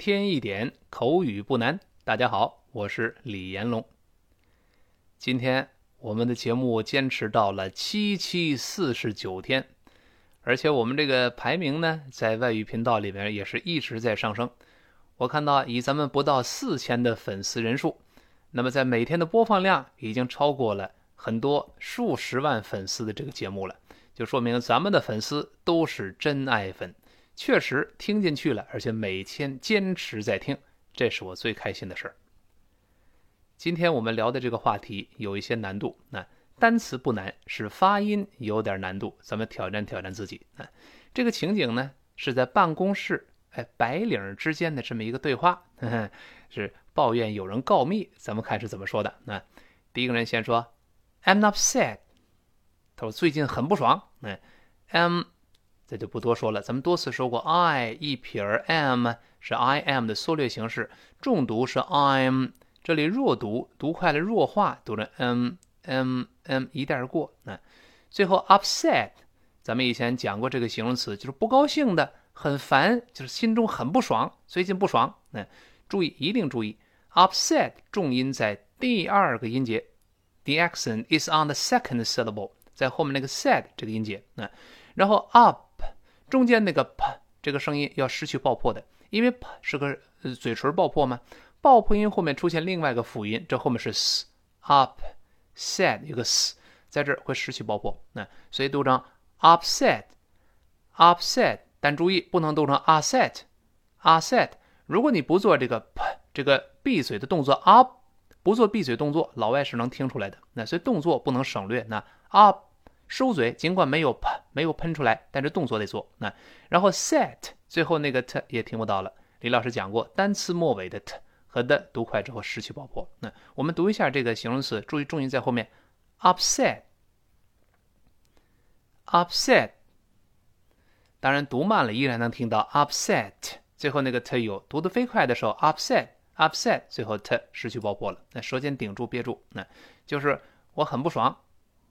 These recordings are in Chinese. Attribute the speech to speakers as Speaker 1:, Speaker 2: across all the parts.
Speaker 1: 天一点口语不难。大家好，我是李延龙。今天我们的节目坚持到了七七四十九天，而且我们这个排名呢，在外语频道里面也是一直在上升。我看到以咱们不到四千的粉丝人数，那么在每天的播放量已经超过了很多数十万粉丝的这个节目了，就说明咱们的粉丝都是真爱粉。确实听进去了，而且每天坚持在听，这是我最开心的事儿。今天我们聊的这个话题有一些难度，那单词不难，是发音有点难度，咱们挑战挑战自己啊。这个情景呢是在办公室，哎，白领之间的这么一个对话，呵 呵是抱怨有人告密，咱们看是怎么说的。那第一个人先说，I'm upset，他说最近很不爽，嗯，I'm。这就不多说了，咱们多次说过，I 一撇 m 是 I am 的缩略形式，重读是 I'm，这里弱读，读快了弱化，读成 m m m 一带而过。那最后 upset，咱们以前讲过这个形容词，就是不高兴的，很烦，就是心中很不爽，最近不爽。那注意，一定注意，upset 重音在第二个音节，the accent is on the second syllable，在后面那个 said 这个音节。那然后 up。中间那个 p 这个声音要失去爆破的，因为 p 是个嘴唇爆破嘛，爆破音后面出现另外一个辅音，这后面是 s upset 一个 s，在这儿会失去爆破，那所以读成 upset，upset，但注意不能读成 upset，upset。如果你不做这个 p 这个闭嘴的动作 up，不做闭嘴动作，老外是能听出来的，那所以动作不能省略，那 up。收嘴，尽管没有喷，没有喷出来，但是动作得做。那然后 set 最后那个 t 也听不到了。李老师讲过，单词末尾的 t 和的读快之后失去爆破。那我们读一下这个形容词，注意重音在后面，upset，upset。当然读慢了依然能听到 upset，最后那个 t 有。读得飞快的时候，upset，upset，最后 t 失去爆破了。那舌尖顶住憋住，那就是我很不爽。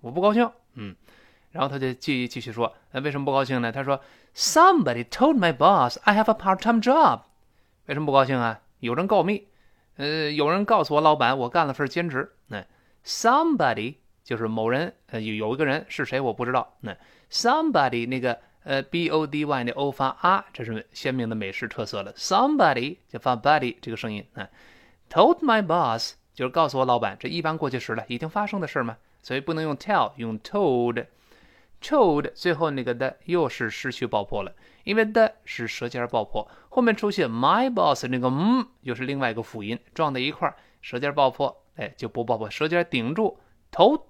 Speaker 1: 我不高兴，嗯，然后他就继继续说，那为什么不高兴呢？他说，Somebody told my boss I have a part-time job。为什么不高兴啊？有人告密，呃，有人告诉我老板我干了份兼职。那 somebody 就是某人，呃，有有一个人是谁我不知道。那 somebody 那个呃 b o d y 那 o 发啊，这是鲜明的美式特色了。Somebody 就发 body 这个声音啊，told my boss 就是告诉我老板，这一般过去时了，已经发生的事嘛。所以不能用 tell，用 told，told 最后那个的又是失去爆破了，因为的是舌尖爆破，后面出现 my boss 那个嗯又是另外一个辅音撞在一块儿，舌尖爆破，哎就不爆破，舌尖顶住头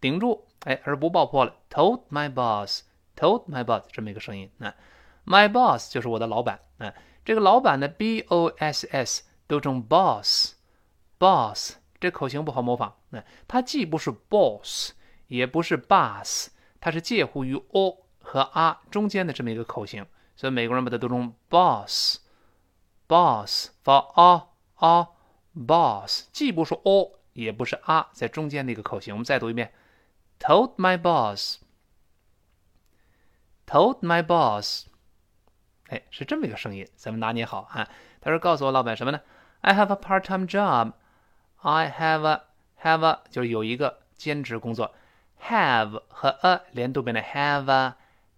Speaker 1: 顶住，哎而不爆破了，told my boss，told my boss 这么一个声音，那 my boss 就是我的老板，啊。这个老板的 b o s s 都成 boss，boss。这口型不好模仿，那它既不是 boss，也不是 bus，它是介乎于 o 和 r 中间的这么一个口型，所以美国人把它读成 boss，boss 发 a a boss，既不是 o，也不是 r，在中间的一个口型。我们再读一遍，told my boss，told my boss，哎，是这么一个声音，咱们拿捏好啊。他说告诉我老板什么呢？I have a part-time job。I have a have a 就是有一个兼职工作，have 和 a 连读变成 have a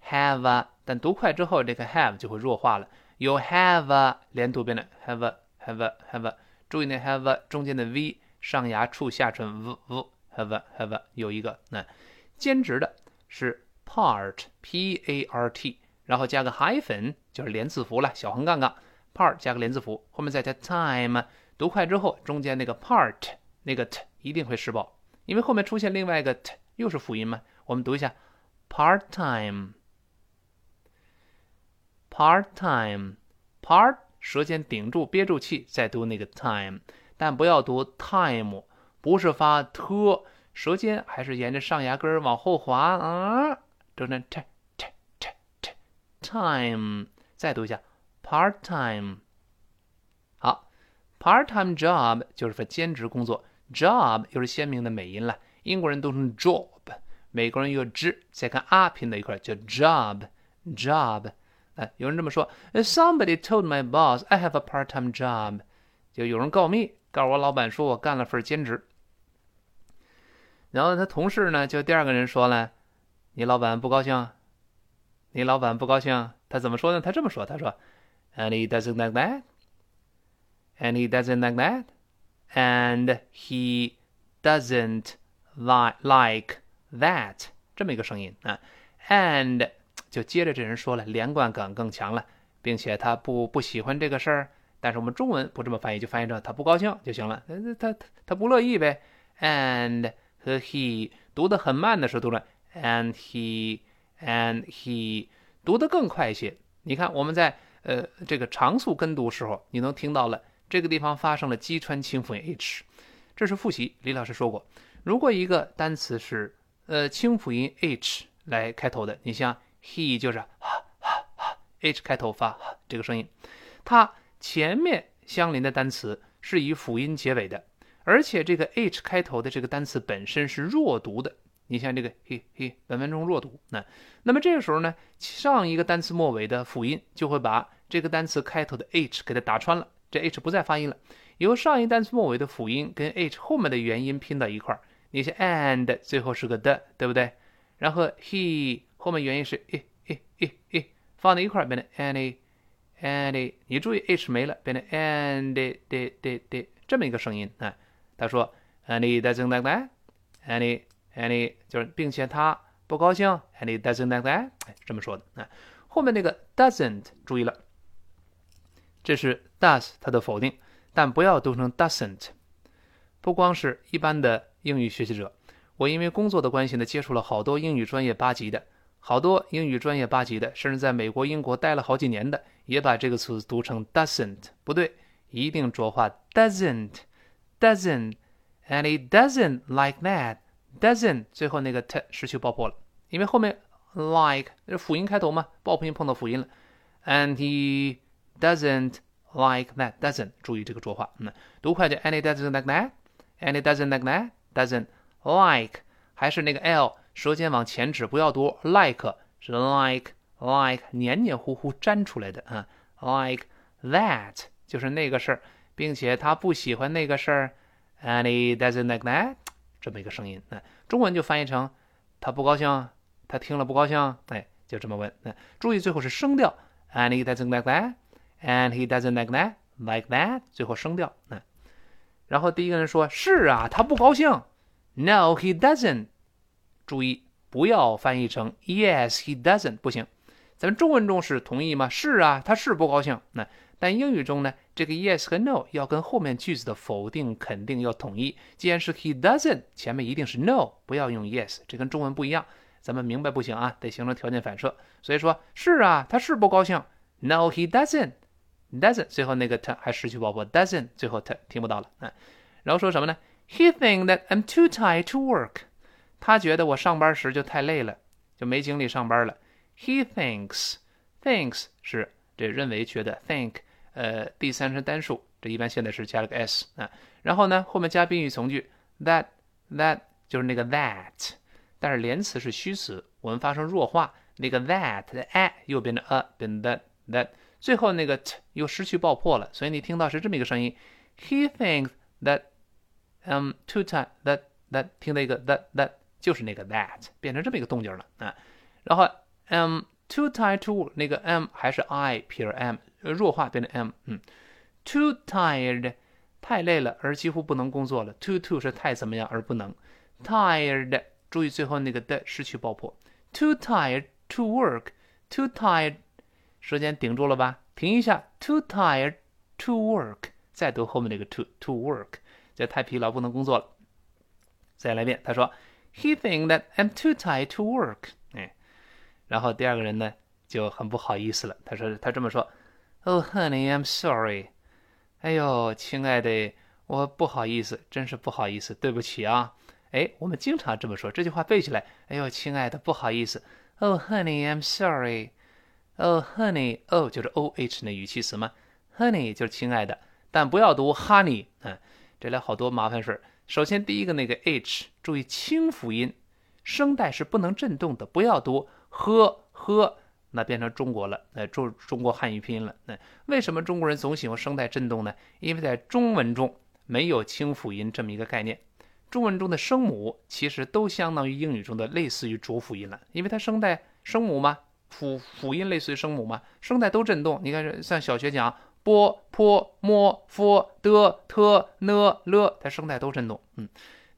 Speaker 1: have a，但读快之后这个 have 就会弱化了。有 have a 连读变成 have a have a have a，注意那 have a 中间的 v 上牙触下唇 v v have a have a 有一个那兼职的是 part p a r t，然后加个 hyphen 就是连字符了，小横杠杠 part 加个连字符，后面再加 time。读快之后，中间那个 part 那个 t 一定会失爆，因为后面出现另外一个 t 又是辅音嘛。我们读一下 part time，part time，part 舌尖顶住憋住气，再读那个 time，但不要读 time，不是发 t，舌尖还是沿着上牙根往后滑啊，读成 t t t t time，再读一下 part time。Part-time job 就是份兼职工作，job 又是鲜明的美音了。英国人读成 job，美国人用 j 再看 r 拼在一块叫 job，job。哎，有人这么说：“Somebody told my boss I have a part-time job。”就有人告密，告诉我老板说我干了份兼职。然后他同事呢，就第二个人说了：“你老板不高兴？你老板不高兴？他怎么说呢？他这么说：他说，and he doesn't like that And he doesn't like that，and he doesn't like like that。这么一个声音啊，and 就接着这人说了，连贯感更强了，并且他不不喜欢这个事儿。但是我们中文不这么翻译，就翻译成他不高兴就行了。他他他不乐意呗。and 和 he 读的很慢的时候读了 and he and he 读的更快一些。你看我们在呃这个常速跟读时候，你能听到了这个地方发生了击穿清辅音 h，这是复习。李老师说过，如果一个单词是呃清辅音 h 来开头的，你像 he 就是 h 开头发这个声音，它前面相邻的单词是以辅音结尾的。而且这个 h 开头的这个单词本身是弱读的，你像这个嘿嘿，本文中弱读。那那么这个时候呢，上一个单词末尾的辅音就会把这个单词开头的 h 给它打穿了，这 h 不再发音了，由上一单词末尾的辅音跟 h 后面的元音拼到一块儿。你像 and 最后是个的，对不对？然后 he 后面元音是诶诶诶诶，放在一块儿变成 any any，你注意 h 没了，变成 and 的的的这么一个声音啊。他说 any doesn't like that any any 就是，并且他不高兴，and he doesn't like that，哎，这么说的啊。后面那个 doesn't 注意了，这是 does 它的否定，但不要读成 doesn't。不光是一般的英语学习者，我因为工作的关系呢，接触了好多英语专业八级的，好多英语专业八级的，甚至在美国、英国待了好几年的，也把这个词读成 doesn't，不对，一定浊化 doesn't。doesn't and he doesn't like that doesn't 最后那个 t 失去爆破了，因为后面 like 是辅音开头嘛，爆破音碰到辅音了，and he doesn't like that doesn't 注意这个浊化，嗯，读快点 Any doesn't like that. Any doesn't like that doesn't like 还是那个 l 舌尖往前指，不要读 like 是 like like 黏黏糊糊粘出来的啊，like that 就是那个事儿。并且他不喜欢那个事儿 Any doesn't like that，这么一个声音，那中文就翻译成他不高兴，他听了不高兴，哎，就这么问。那注意最后是声调 Any doesn't like that And he doesn't like that，like that，最后声调。那然后第一个人说是啊，他不高兴，no he doesn't，注意不要翻译成 yes he doesn't，不行，咱们中文中是同意吗？是啊，他是不高兴。那但英语中呢，这个 yes 和 no 要跟后面句子的否定、肯定要统一。既然是 he doesn't，前面一定是 no，不要用 yes，这跟中文不一样。咱们明白不行啊，得形成条件反射。所以说是啊，他是不高兴。No, he doesn't. doesn't，最后那个 t 还失去爆破，doesn't 最后 t 听不到了啊。然后说什么呢？He think that I'm too tired to work。他觉得我上班时就太累了，就没精力上班了。He thinks，thinks 是这认为觉得 think。呃，第三人称单数，这一般现在是加了个 s 啊，然后呢，后面加宾语从句，that that 就是那个 that，但是连词是虚词，我们发生弱化，那个 that 的 a 又变成 a，变 that that，最后那个 t 又失去爆破了，所以你听到是这么一个声音，he thinks that um two time that that 听到一个 that that 就是那个 that 变成这么一个动静了啊，然后 um too tired to 那个 m 还是 i 撇 m。呃，弱化变成 m，嗯，too tired，太累了而几乎不能工作了。too too 是太怎么样而不能，tired，注意最后那个的失去爆破。too tired to work，too tired， 时间顶住了吧？停一下，too tired to work，再读后面那个 to to work，这太疲劳不能工作了。再来一遍，他说，He think that I'm too tired to work，哎，然后第二个人呢就很不好意思了，他说他这么说。Oh, honey, I'm sorry. 哎呦，亲爱的，我不好意思，真是不好意思，对不起啊。哎，我们经常这么说，这句话背起来。哎呦，亲爱的，不好意思。Oh, honey, I'm sorry. Oh, honey, oh 就是 O H 那语气词嘛。Honey 就是亲爱的，但不要读 honey 嗯，这里好多麻烦事儿。首先，第一个那个 H，注意清辅音，声带是不能震动的，不要读呵呵。那变成中国了，呃，中中国汉语拼音了。那为什么中国人总喜欢声带震动呢？因为在中文中没有清辅音这么一个概念。中文中的声母其实都相当于英语中的类似于浊辅音了，因为它声带声母嘛，辅辅音类似于声母嘛，声带都振动。你看，像小学讲 b、p、m、f、d、t、n、l，它声带都振动。嗯，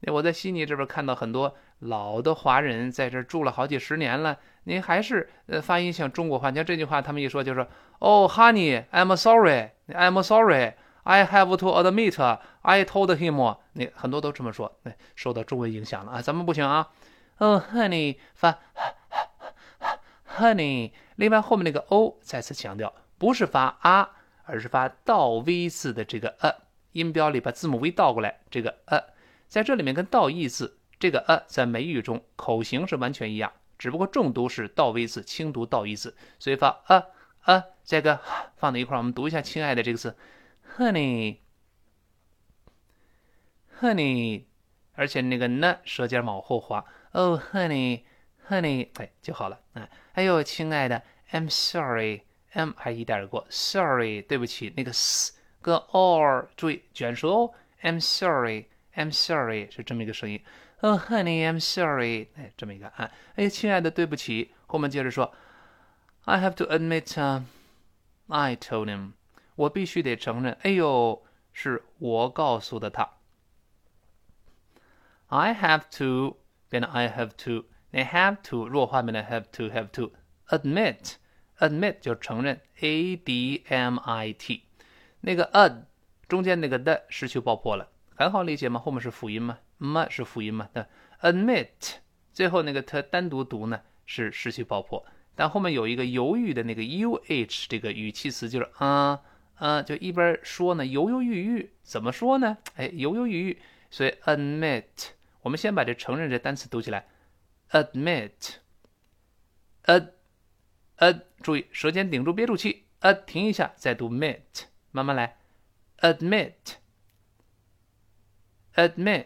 Speaker 1: 那我在悉尼这边看到很多老的华人在这住了好几十年了。您还是呃发音像中国话，你看这句话，他们一说就是，Oh honey，I'm sorry，I'm sorry，I have to admit，I told him，那很多都这么说，那受到中文影响了啊，咱们不行啊，Oh honey，发，honey，另外后面那个 o 再次强调，不是发啊，而是发倒 v 字的这个呃，音标里把字母 v 倒过来，这个呃，在这里面跟倒 e 字这个呃，在美语中口型是完全一样。只不过重读是倒 v 字，轻读倒 e 字，所以发啊啊，这个放在一块儿，我们读一下“亲爱的”这个字，honey，honey，而且那个呢，舌尖往后滑，oh Honey Honey，哎就好了啊。哎呦，亲爱的，I'm sorry，m 还一带而过，sorry，对不起，那个 s 跟 or 注意卷舌哦，I'm sorry，I'm sorry 是这么一个声音。Oh, honey, I'm sorry。哎，这么一个啊，哎，亲爱的，对不起。后面接着说，I have to admit, I told him。我必须得承认，哎呦，是我告诉的他。I have to 变成 I have to，They have to 弱化变成 have to have to admit。admit 就承认，A D M I T。那个 ad 中间那个的失去爆破了，很好理解吗？后面是辅音吗？m 是辅音嘛？那 admit 最后那个 t 单独读呢是失去爆破，但后面有一个犹豫的那个 uh 这个语气词，就是啊啊，就一边说呢，犹犹豫豫，怎么说呢？哎，犹犹豫豫，所以 admit，我们先把这承认这单词读起来，admit，ad ad，注意舌尖顶住憋住气，ad 停一下再读 mit，慢慢来，admit，admit。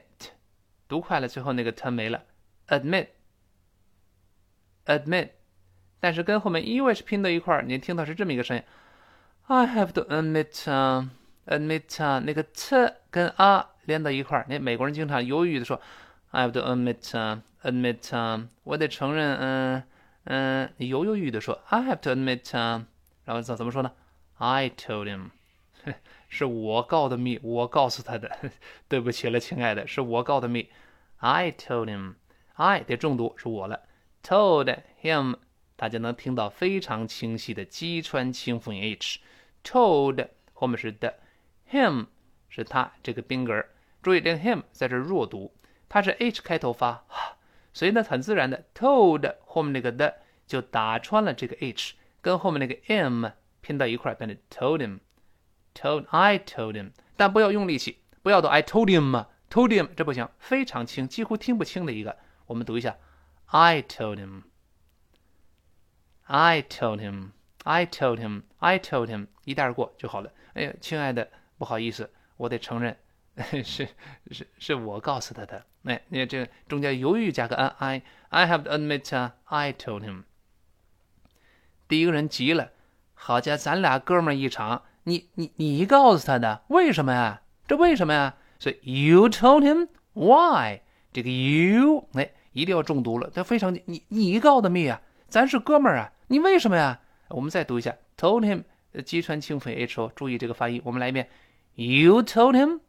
Speaker 1: 读快了，最后那个 t 没了，admit，admit，但是跟后面 e 是拼到一块儿，你听到是这么一个声音，I have to admit，admit，那个 t 跟 a 连到一块儿，那美国人经常犹豫的说，I have to admit，admit，我得承认，嗯嗯，你犹犹豫豫的说，I have to admit，然后怎怎么说呢？I told him。是我告的密，我告诉他的。对不起了，亲爱的，是我告的密。I told him. I 得重读，是我了。Told him，大家能听到非常清晰的击穿清辅音 h。Told 后面是的，him 是他这个宾格。注意这个 him 在这弱读，它是 h 开头发，所以呢很自然的，told 后面那个的就打穿了这个 h，跟后面那个 m 拼到一块变成 told him。Told I told him，但不要用力气，不要读 I told him，told him 这不行，非常轻，几乎听不清的一个。我们读一下，I told him，I told him，I told him，I told him，一带而过就好了。哎呀，亲爱的，不好意思，我得承认，是是是我告诉他的。哎，你看这中间犹豫加个 n i I have to admit，I told him。第一个人急了，好家伙，咱俩哥们一场。你你你告诉他的，为什么呀？这为什么呀？所以 you told him why？这个 you 哎，一定要重读了，他非常你你告的密啊，咱是哥们儿啊，你为什么呀？我们再读一下 told him，击穿清辅 h o，注意这个发音，我们来一遍 you told him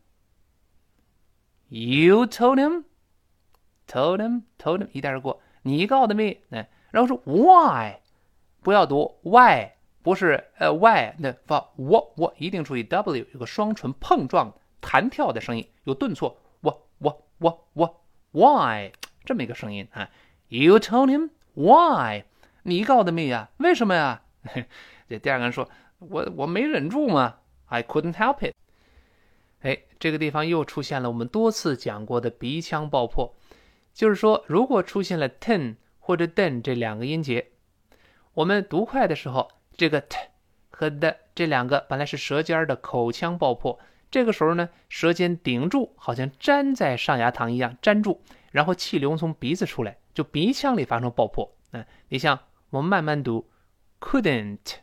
Speaker 1: You told him，told him，told him，一带而过，你告的密，哎，然后说 why？不要读 why。不是呃 Why，那发我我一定注意 w 有个双唇碰撞弹跳的声音，有顿挫我我我我 why 这么一个声音啊？You told him why？你告的密啊？为什么呀？这第二个人说，我我没忍住嘛，I couldn't help it。哎，这个地方又出现了我们多次讲过的鼻腔爆破，就是说如果出现了 ten 或者 den 这两个音节，我们读快的时候。这个 t 和 d 这两个本来是舌尖的口腔爆破，这个时候呢，舌尖顶住，好像粘在上牙膛一样粘住，然后气流从鼻子出来，就鼻腔里发生爆破。嗯，你像我们慢慢读 couldn't。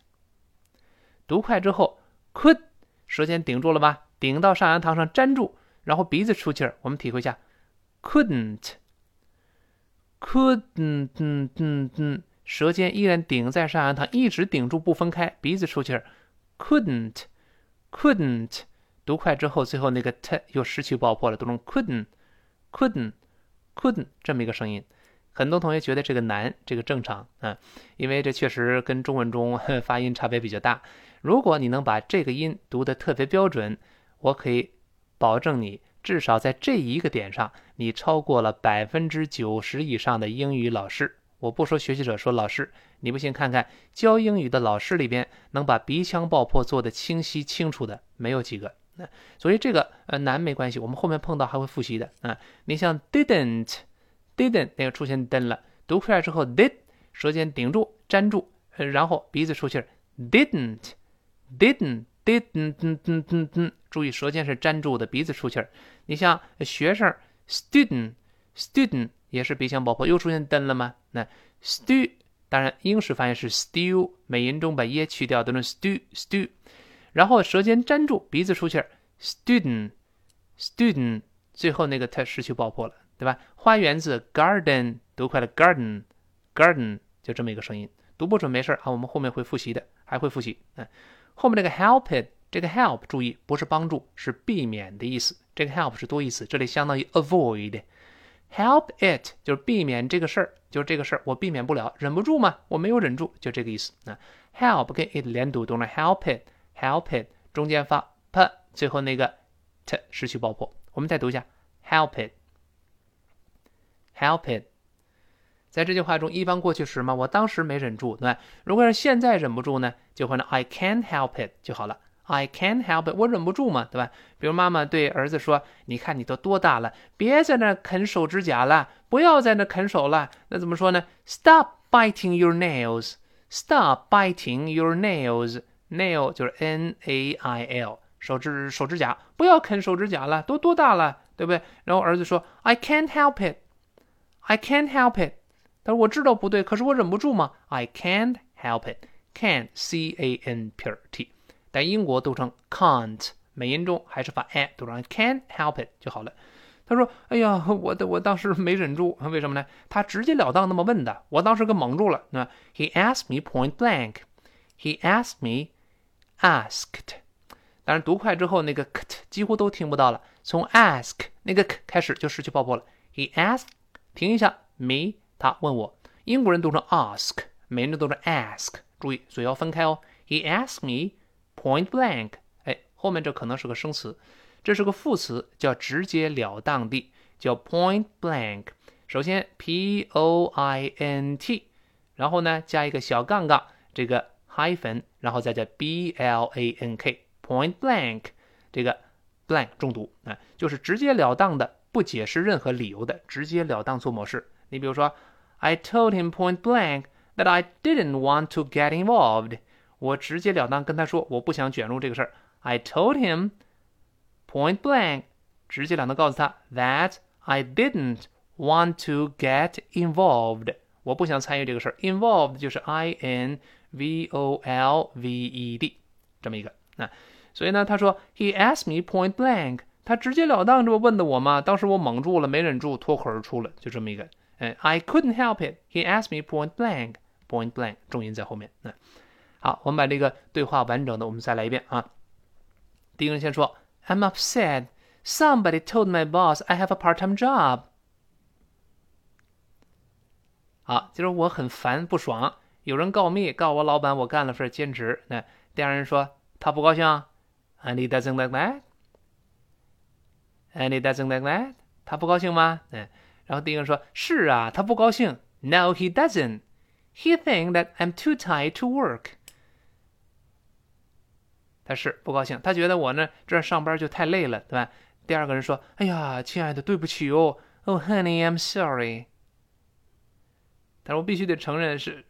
Speaker 1: 读快之后，could 舌尖顶住了吧？顶到上扬膛上粘住，然后鼻子出气儿。我们体会一下，couldn't，couldn't，嗯嗯嗯，舌尖依然顶在上扬膛，一直顶住不分开，鼻子出气儿，couldn't，couldn't。读快之后，最后那个 t 又失去爆破了，读成 couldn't，couldn't，couldn't 这么一个声音。很多同学觉得这个难，这个正常啊，因为这确实跟中文中 发音差别比较大。如果你能把这个音读得特别标准，我可以保证你至少在这一个点上，你超过了百分之九十以上的英语老师。我不说学习者，说老师，你不信看看教英语的老师里边，能把鼻腔爆破做得清晰清楚的没有几个。那所以这个呃难没关系，我们后面碰到还会复习的啊。你像 didn't。didn't 那个出现 den 了，读出来之后 did 舌尖顶住粘住，然后鼻子出气儿 didn't didn't didn't 噔噔噔噔，注意舌尖是粘住的，鼻子出气儿。你像学生 student student 也是鼻腔爆破，又出现灯了吗？那 stu 当然英式发音是 still，美音中把耶去掉，读成 stu stu，然后舌尖粘住，鼻子出气儿 student student，最后那个它失去爆破了。对吧？花园子 garden 读快了 garden garden 就这么一个声音，读不准没事啊，我们后面会复习的，还会复习。嗯，后面这个 help it 这个 help 注意不是帮助，是避免的意思。这个 help 是多义词，这里相当于 avoid。help it 就是避免这个事儿，就是这个事儿我避免不了，忍不住嘛，我没有忍住，就这个意思。啊，help 跟 it 连读，读了 help it help it 中间发 p，最后那个 t 失去爆破。我们再读一下 help it。Help it，在这句话中一般过去时嘛，我当时没忍住，对吧？如果是现在忍不住呢，就会呢 I can't help it 就好了。I can't help it，我忍不住嘛，对吧？比如妈妈对儿子说：“你看你都多大了，别在那啃手指甲了，不要在那啃手了。”那怎么说呢？Stop biting your nails. Stop biting your nails. Nail 就是 N A I L，手指手指甲，不要啃手指甲了，都多大了，对不对？然后儿子说：“I can't help it。” I can't help it，他说我知道不对，可是我忍不住嘛。I can't help it，can c a n 撇 t，但英国读成 can't，美音中还是发 a，读成 can't help it 就好了。他说：“哎呀，我的我当时没忍住，为什么呢？他直截了当那么问的，我当时给蒙住了。那 He asked me point blank，He asked me，asked，当然读快之后那个 k 几乎都听不到了，从 ask 那个 k 开始就失去爆破了。He asked。停一下，me，他问我，英国人读成 ask，美人读成 ask，注意嘴要分开哦。He asked me point blank，哎，后面这可能是个生词，这是个副词，叫直截了当的，叫 point blank。首先 p o i n t，然后呢加一个小杠杠，这个 hyphen，然后再加 b l a n k，point blank，这个 blank 重读啊，就是直截了当的。不解释任何理由的直截了当做模式。你比如说 ，I told him point blank that I didn't want to get involved。我直截了当跟他说，我不想卷入这个事儿。I told him point blank，直截了当告诉他 that I didn't want to get involved。我不想参与这个事儿。Involved 就是 I N V O L V E D 这么一个啊。所以呢，他说 He asked me point blank。他直截了当这么问的我嘛，当时我蒙住了，没忍住，脱口而出了，就这么一个， 哎，I couldn't help it. He asked me point blank, point blank，重音在后面。嗯，好，我们把这个对话完整的我们再来一遍啊。第一个人先说，I'm upset. Somebody told my boss I have a part-time job. 好，就是我很烦不爽，有人告密告我老板我干了份兼职。那第二人说他不高兴，and he doesn't like that. And he doesn't like that，他不高兴吗？嗯， 然后第一个说：“是啊，他不高兴。”No, he doesn't. He think that I'm too tired to work. 他是不高兴，他觉得我呢这上班就太累了，对吧？第二个人说：“哎呀，亲爱的，对不起哦。”Oh, honey, I'm sorry. 但是我必须得承认是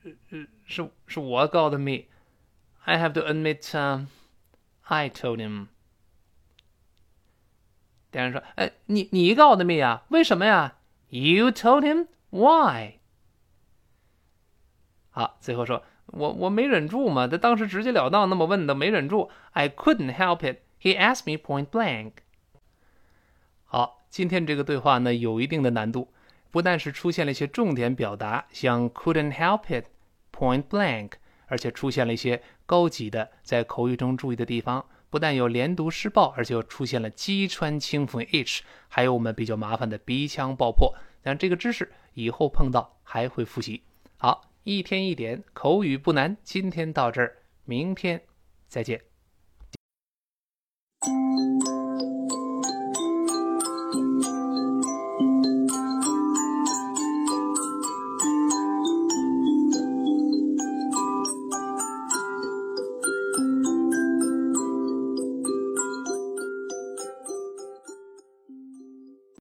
Speaker 1: 是是我告的密。I have to admit, um, I told him. 第二人说：“哎，你你告的密啊？为什么呀？”You told him why？好，最后说我我没忍住嘛，他当时直截了当那么问的，没忍住。I couldn't help it. He asked me point blank. 好，今天这个对话呢有一定的难度，不但是出现了一些重点表达，像 couldn't help it, point blank，而且出现了一些高级的在口语中注意的地方。不但有连读失爆，而且又出现了击穿清辅 h，还有我们比较麻烦的鼻腔爆破。但这个知识以后碰到还会复习。好一天一点口语不难。今天到这儿明天再见。